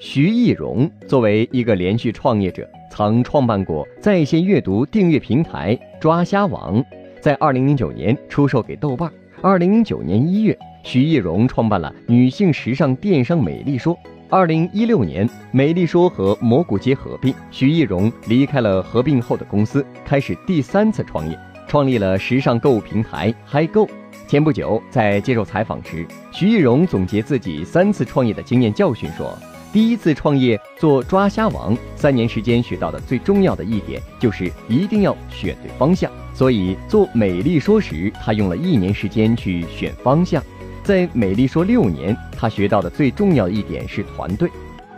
徐艺荣作为一个连续创业者，曾创办过在线阅读订阅平台抓虾网，在二零零九年出售给豆瓣。二零零九年一月，徐艺荣创办了女性时尚电商美丽说。二零一六年，美丽说和蘑菇街合并，徐艺荣离开了合并后的公司，开始第三次创业，创立了时尚购物平台嗨购。前不久，在接受采访时，徐艺荣总结自己三次创业的经验教训说。第一次创业做抓虾王，三年时间学到的最重要的一点就是一定要选对方向。所以做美丽说时，他用了一年时间去选方向。在美丽说六年，他学到的最重要一点是团队。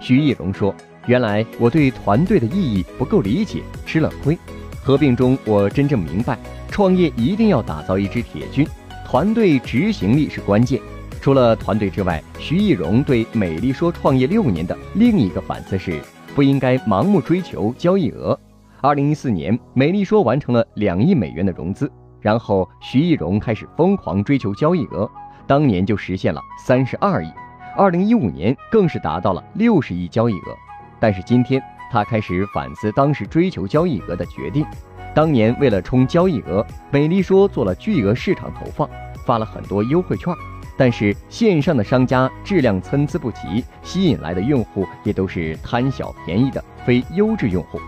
徐艺荣说：“原来我对团队的意义不够理解，吃了亏。合并中，我真正明白，创业一定要打造一支铁军，团队执行力是关键。”除了团队之外，徐艺荣对美丽说创业六年的另一个反思是，不应该盲目追求交易额。二零一四年，美丽说完成了两亿美元的融资，然后徐艺荣开始疯狂追求交易额，当年就实现了三十二亿，二零一五年更是达到了六十亿交易额。但是今天他开始反思当时追求交易额的决定，当年为了冲交易额，美丽说做了巨额市场投放，发了很多优惠券。但是线上的商家质量参差不齐，吸引来的用户也都是贪小便宜的非优质用户。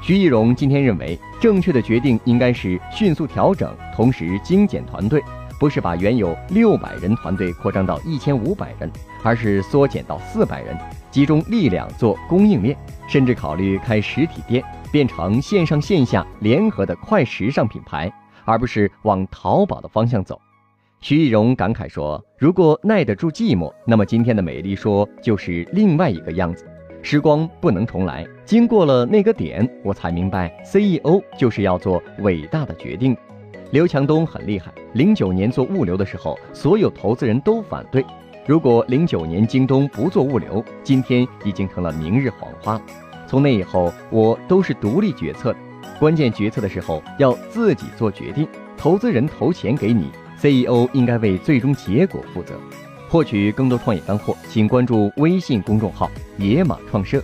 徐艺荣今天认为，正确的决定应该是迅速调整，同时精简团队，不是把原有六百人团队扩张到一千五百人，而是缩减到四百人，集中力量做供应链，甚至考虑开实体店，变成线上线下联合的快时尚品牌，而不是往淘宝的方向走。徐艺荣感慨说：“如果耐得住寂寞，那么今天的美丽说就是另外一个样子。时光不能重来，经过了那个点，我才明白 CEO 就是要做伟大的决定。”刘强东很厉害，零九年做物流的时候，所有投资人都反对。如果零九年京东不做物流，今天已经成了明日黄花。从那以后，我都是独立决策的，关键决策的时候要自己做决定，投资人投钱给你。CEO 应该为最终结果负责。获取更多创业干货，请关注微信公众号“野马创社”。